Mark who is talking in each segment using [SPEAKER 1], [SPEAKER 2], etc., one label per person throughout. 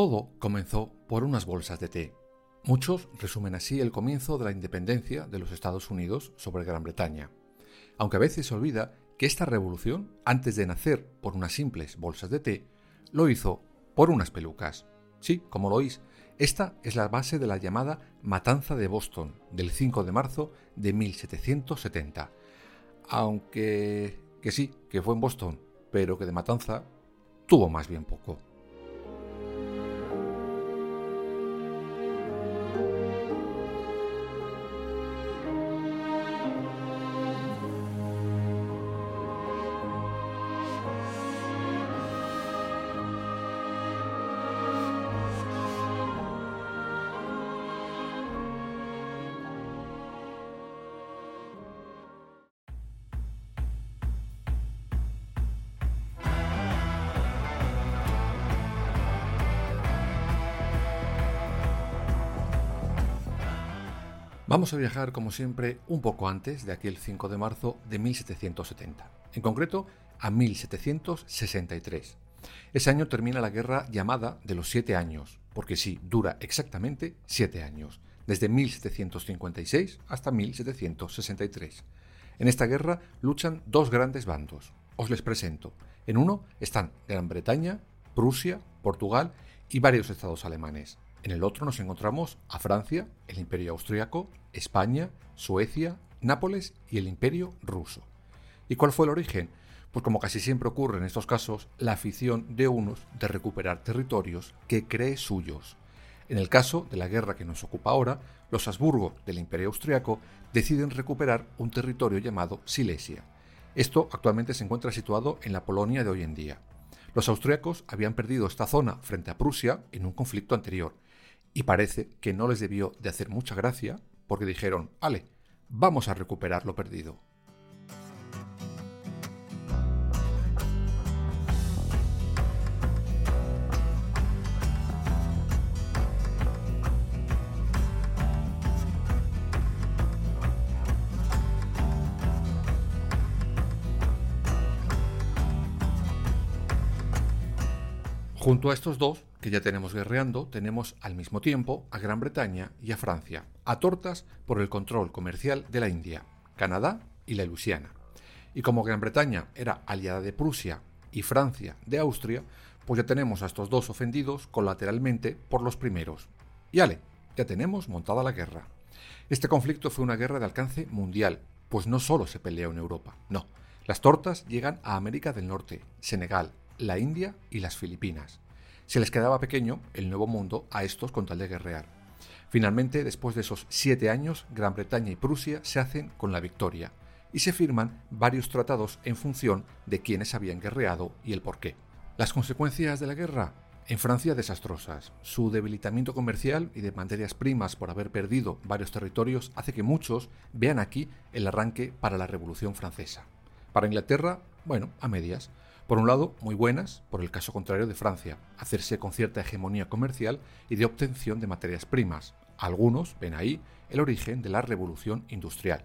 [SPEAKER 1] Todo comenzó por unas bolsas de té. Muchos resumen así el comienzo de la independencia de los Estados Unidos sobre Gran Bretaña, aunque a veces se olvida que esta revolución, antes de nacer por unas simples bolsas de té, lo hizo por unas pelucas. Sí, como lo oís, esta es la base de la llamada Matanza de Boston del 5 de marzo de 1770. Aunque que sí, que fue en Boston, pero que de matanza tuvo más bien poco. Vamos a viajar, como siempre, un poco antes de aquel 5 de marzo de 1770, en concreto a 1763. Ese año termina la guerra llamada de los siete años, porque sí, dura exactamente siete años, desde 1756 hasta 1763. En esta guerra luchan dos grandes bandos. Os les presento. En uno están Gran Bretaña, Prusia, Portugal y varios estados alemanes. En el otro nos encontramos a Francia, el Imperio Austriaco, España, Suecia, Nápoles y el Imperio Ruso. ¿Y cuál fue el origen? Pues como casi siempre ocurre en estos casos, la afición de unos de recuperar territorios que cree suyos. En el caso de la guerra que nos ocupa ahora, los Habsburgo del Imperio Austriaco deciden recuperar un territorio llamado Silesia. Esto actualmente se encuentra situado en la Polonia de hoy en día. Los austriacos habían perdido esta zona frente a Prusia en un conflicto anterior y parece que no les debió de hacer mucha gracia porque dijeron, vale, vamos a recuperar lo perdido. Junto a estos dos, que ya tenemos guerreando, tenemos al mismo tiempo a Gran Bretaña y a Francia, a tortas por el control comercial de la India, Canadá y la Luisiana. Y como Gran Bretaña era aliada de Prusia y Francia de Austria, pues ya tenemos a estos dos ofendidos colateralmente por los primeros. Y ya tenemos montada la guerra. Este conflicto fue una guerra de alcance mundial, pues no solo se peleó en Europa, no. Las tortas llegan a América del Norte, Senegal, la India y las Filipinas. Se les quedaba pequeño el nuevo mundo a estos con tal de guerrear. Finalmente, después de esos siete años, Gran Bretaña y Prusia se hacen con la victoria y se firman varios tratados en función de quiénes habían guerreado y el por qué. Las consecuencias de la guerra en Francia desastrosas. Su debilitamiento comercial y de materias primas por haber perdido varios territorios hace que muchos vean aquí el arranque para la Revolución Francesa. Para Inglaterra, bueno, a medias. Por un lado, muy buenas, por el caso contrario de Francia, hacerse con cierta hegemonía comercial y de obtención de materias primas. Algunos ven ahí el origen de la revolución industrial.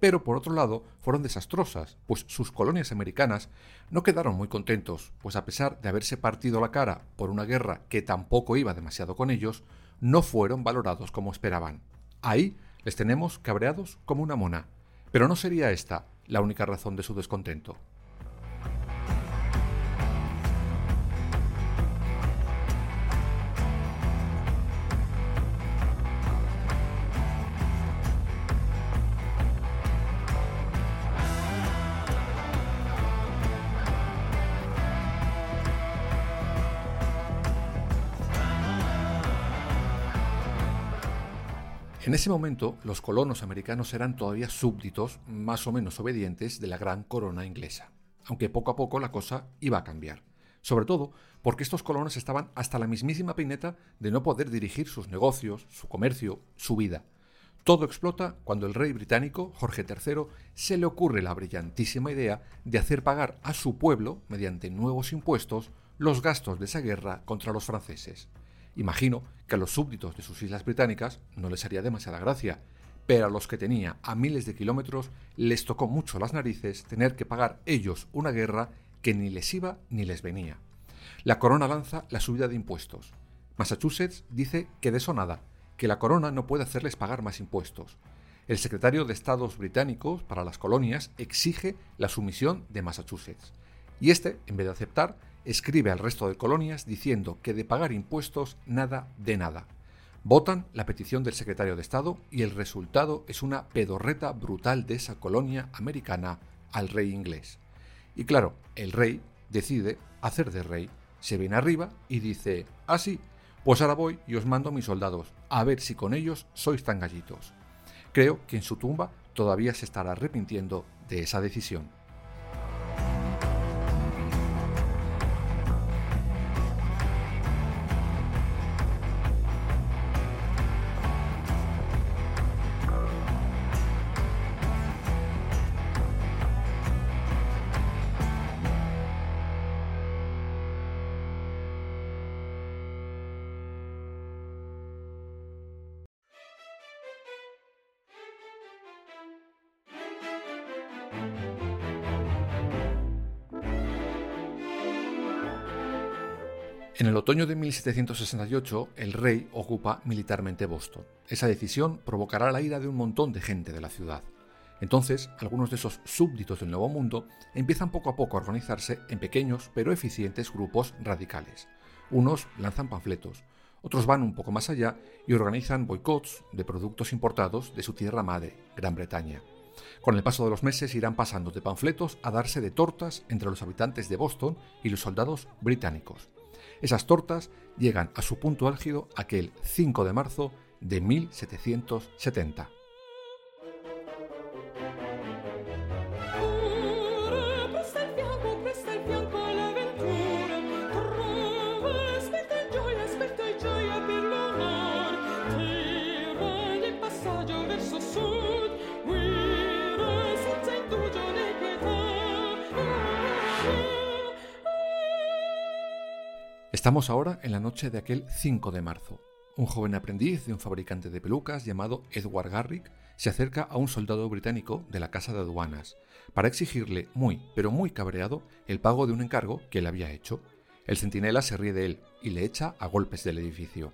[SPEAKER 1] Pero por otro lado, fueron desastrosas, pues sus colonias americanas no quedaron muy contentos, pues a pesar de haberse partido la cara por una guerra que tampoco iba demasiado con ellos, no fueron valorados como esperaban. Ahí les tenemos cabreados como una mona. Pero no sería esta la única razón de su descontento. En ese momento, los colonos americanos eran todavía súbditos, más o menos obedientes, de la gran corona inglesa, aunque poco a poco la cosa iba a cambiar. sobre todo porque estos colonos estaban hasta la mismísima peineta de no poder dirigir sus negocios, su comercio, su vida. Todo explota cuando el rey británico, Jorge III, se le ocurre la brillantísima idea de hacer pagar a su pueblo, mediante nuevos impuestos, los gastos de esa guerra contra los franceses. Imagino que a los súbditos de sus islas británicas no les haría demasiada gracia, pero a los que tenía a miles de kilómetros les tocó mucho las narices tener que pagar ellos una guerra que ni les iba ni les venía. La corona lanza la subida de impuestos. Massachusetts dice que de eso nada, que la corona no puede hacerles pagar más impuestos. El secretario de Estados británicos para las colonias exige la sumisión de Massachusetts. Y este, en vez de aceptar, escribe al resto de colonias diciendo que de pagar impuestos nada de nada. Votan la petición del secretario de Estado y el resultado es una pedorreta brutal de esa colonia americana al rey inglés. Y claro, el rey decide hacer de rey, se viene arriba y dice, así, ah, pues ahora voy y os mando mis soldados, a ver si con ellos sois tan gallitos. Creo que en su tumba todavía se estará arrepintiendo de esa decisión. En el otoño de 1768, el rey ocupa militarmente Boston. Esa decisión provocará la ira de un montón de gente de la ciudad. Entonces, algunos de esos súbditos del Nuevo Mundo empiezan poco a poco a organizarse en pequeños pero eficientes grupos radicales. Unos lanzan panfletos, otros van un poco más allá y organizan boicots de productos importados de su tierra madre, Gran Bretaña. Con el paso de los meses irán pasando de panfletos a darse de tortas entre los habitantes de Boston y los soldados británicos. Esas tortas llegan a su punto álgido aquel 5 de marzo de 1770. Estamos ahora en la noche de aquel 5 de marzo. Un joven aprendiz de un fabricante de pelucas llamado Edward Garrick se acerca a un soldado británico de la casa de aduanas para exigirle, muy, pero muy cabreado, el pago de un encargo que él había hecho. El centinela se ríe de él y le echa a golpes del edificio.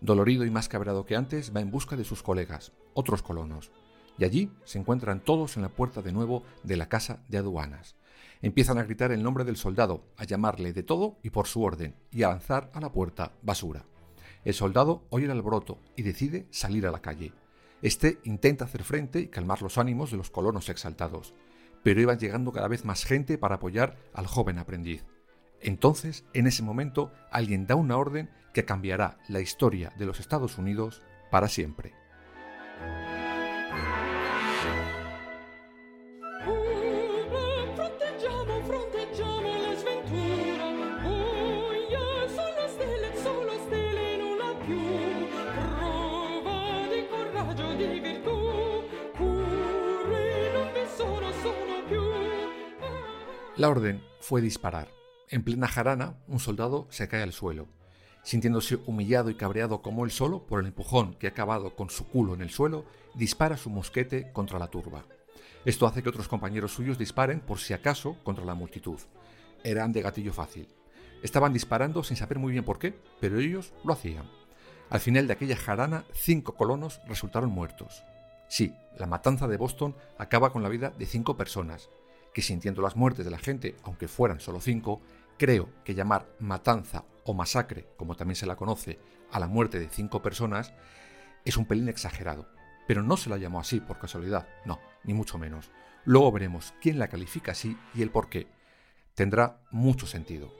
[SPEAKER 1] Dolorido y más cabreado que antes, va en busca de sus colegas, otros colonos. Y allí se encuentran todos en la puerta de nuevo de la casa de aduanas. Empiezan a gritar el nombre del soldado, a llamarle de todo y por su orden, y a lanzar a la puerta basura. El soldado oye el alboroto y decide salir a la calle. Este intenta hacer frente y calmar los ánimos de los colonos exaltados, pero iba llegando cada vez más gente para apoyar al joven aprendiz. Entonces, en ese momento, alguien da una orden que cambiará la historia de los Estados Unidos para siempre. La orden fue disparar. En plena jarana, un soldado se cae al suelo. Sintiéndose humillado y cabreado como él solo por el empujón que ha acabado con su culo en el suelo, dispara su mosquete contra la turba. Esto hace que otros compañeros suyos disparen por si acaso contra la multitud. Eran de gatillo fácil. Estaban disparando sin saber muy bien por qué, pero ellos lo hacían. Al final de aquella jarana, cinco colonos resultaron muertos. Sí, la matanza de Boston acaba con la vida de cinco personas, que sintiendo las muertes de la gente, aunque fueran solo cinco, creo que llamar matanza o masacre, como también se la conoce, a la muerte de cinco personas, es un pelín exagerado. Pero no se la llamó así por casualidad, no, ni mucho menos. Luego veremos quién la califica así y el por qué. Tendrá mucho sentido.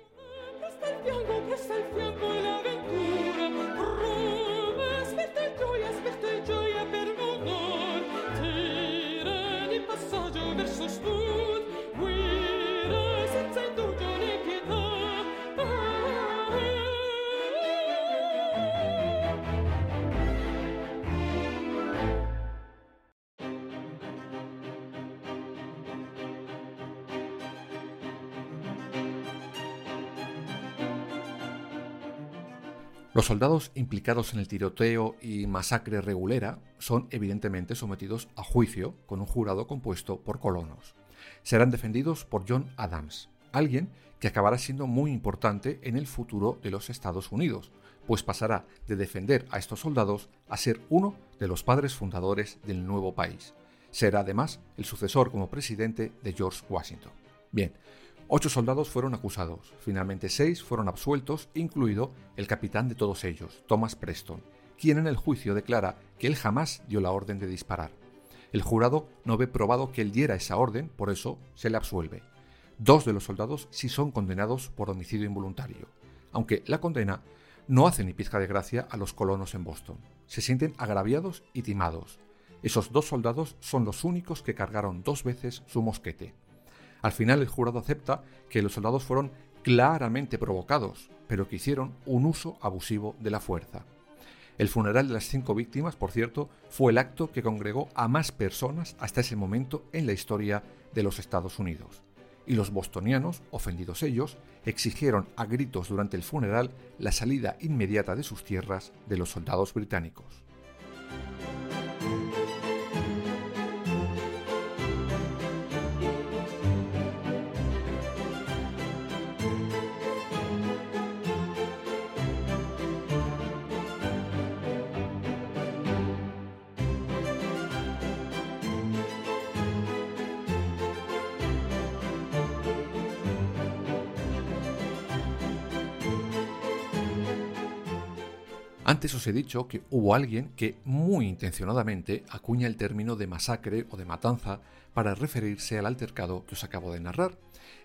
[SPEAKER 1] Los soldados implicados en el tiroteo y masacre regulera son evidentemente sometidos a juicio con un jurado compuesto por colonos. Serán defendidos por John Adams, alguien que acabará siendo muy importante en el futuro de los Estados Unidos, pues pasará de defender a estos soldados a ser uno de los padres fundadores del nuevo país. Será además el sucesor como presidente de George Washington. Bien, Ocho soldados fueron acusados, finalmente seis fueron absueltos, incluido el capitán de todos ellos, Thomas Preston, quien en el juicio declara que él jamás dio la orden de disparar. El jurado no ve probado que él diera esa orden, por eso se le absuelve. Dos de los soldados sí son condenados por homicidio involuntario, aunque la condena no hace ni pizca de gracia a los colonos en Boston. Se sienten agraviados y timados. Esos dos soldados son los únicos que cargaron dos veces su mosquete. Al final el jurado acepta que los soldados fueron claramente provocados, pero que hicieron un uso abusivo de la fuerza. El funeral de las cinco víctimas, por cierto, fue el acto que congregó a más personas hasta ese momento en la historia de los Estados Unidos. Y los bostonianos, ofendidos ellos, exigieron a gritos durante el funeral la salida inmediata de sus tierras de los soldados británicos. Antes os he dicho que hubo alguien que muy intencionadamente acuña el término de masacre o de matanza para referirse al altercado que os acabo de narrar.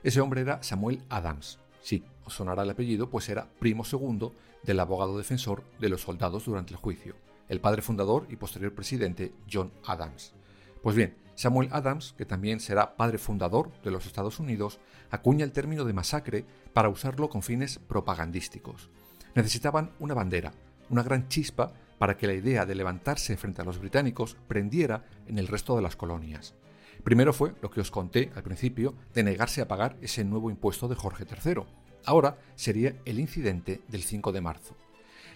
[SPEAKER 1] Ese hombre era Samuel Adams. Sí, os sonará el apellido, pues era primo segundo del abogado defensor de los soldados durante el juicio, el padre fundador y posterior presidente John Adams. Pues bien, Samuel Adams, que también será padre fundador de los Estados Unidos, acuña el término de masacre para usarlo con fines propagandísticos. Necesitaban una bandera, una gran chispa para que la idea de levantarse frente a los británicos prendiera en el resto de las colonias. Primero fue lo que os conté al principio de negarse a pagar ese nuevo impuesto de Jorge III. Ahora sería el incidente del 5 de marzo.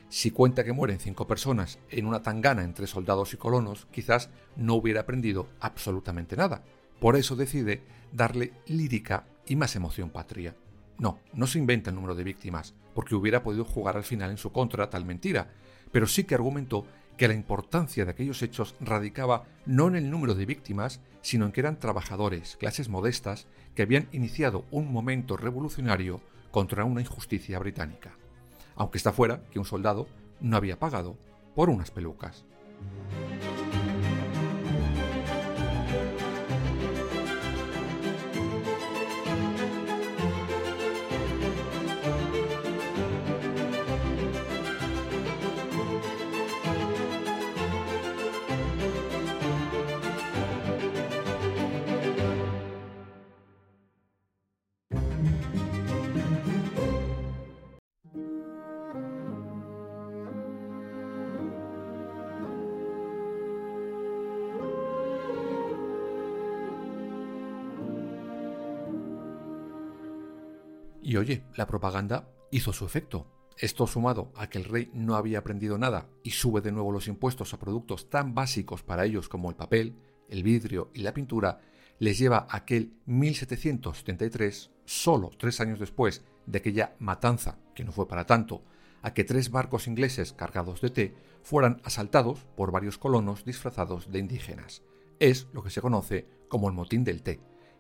[SPEAKER 1] Si cuenta que mueren cinco personas en una tangana entre soldados y colonos, quizás no hubiera aprendido absolutamente nada. Por eso decide darle lírica y más emoción patria. No, no se inventa el número de víctimas, porque hubiera podido jugar al final en su contra tal mentira, pero sí que argumentó que la importancia de aquellos hechos radicaba no en el número de víctimas, sino en que eran trabajadores, clases modestas, que habían iniciado un momento revolucionario contra una injusticia británica. Aunque está fuera que un soldado no había pagado por unas pelucas. Y oye, la propaganda hizo su efecto. Esto sumado a que el rey no había aprendido nada y sube de nuevo los impuestos a productos tan básicos para ellos como el papel, el vidrio y la pintura, les lleva a aquel 1773, solo tres años después de aquella matanza, que no fue para tanto, a que tres barcos ingleses cargados de té fueran asaltados por varios colonos disfrazados de indígenas. Es lo que se conoce como el motín del té,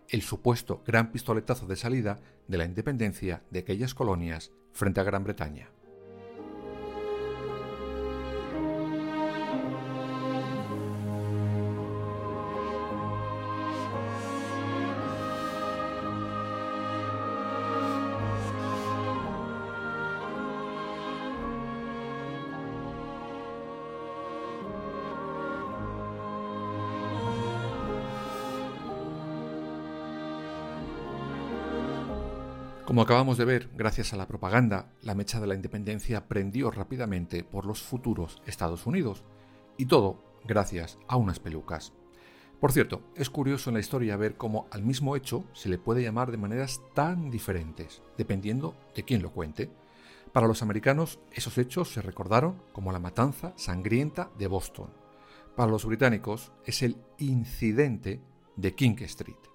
[SPEAKER 1] el supuesto gran pistoletazo de salida de la independencia de aquellas colonias frente a Gran Bretaña. Como acabamos de ver, gracias a la propaganda, la mecha de la independencia prendió rápidamente por los futuros Estados Unidos, y todo gracias a unas pelucas. Por cierto, es curioso en la historia ver cómo al mismo hecho se le puede llamar de maneras tan diferentes, dependiendo de quién lo cuente. Para los americanos, esos hechos se recordaron como la matanza sangrienta de Boston. Para los británicos, es el incidente de King Street.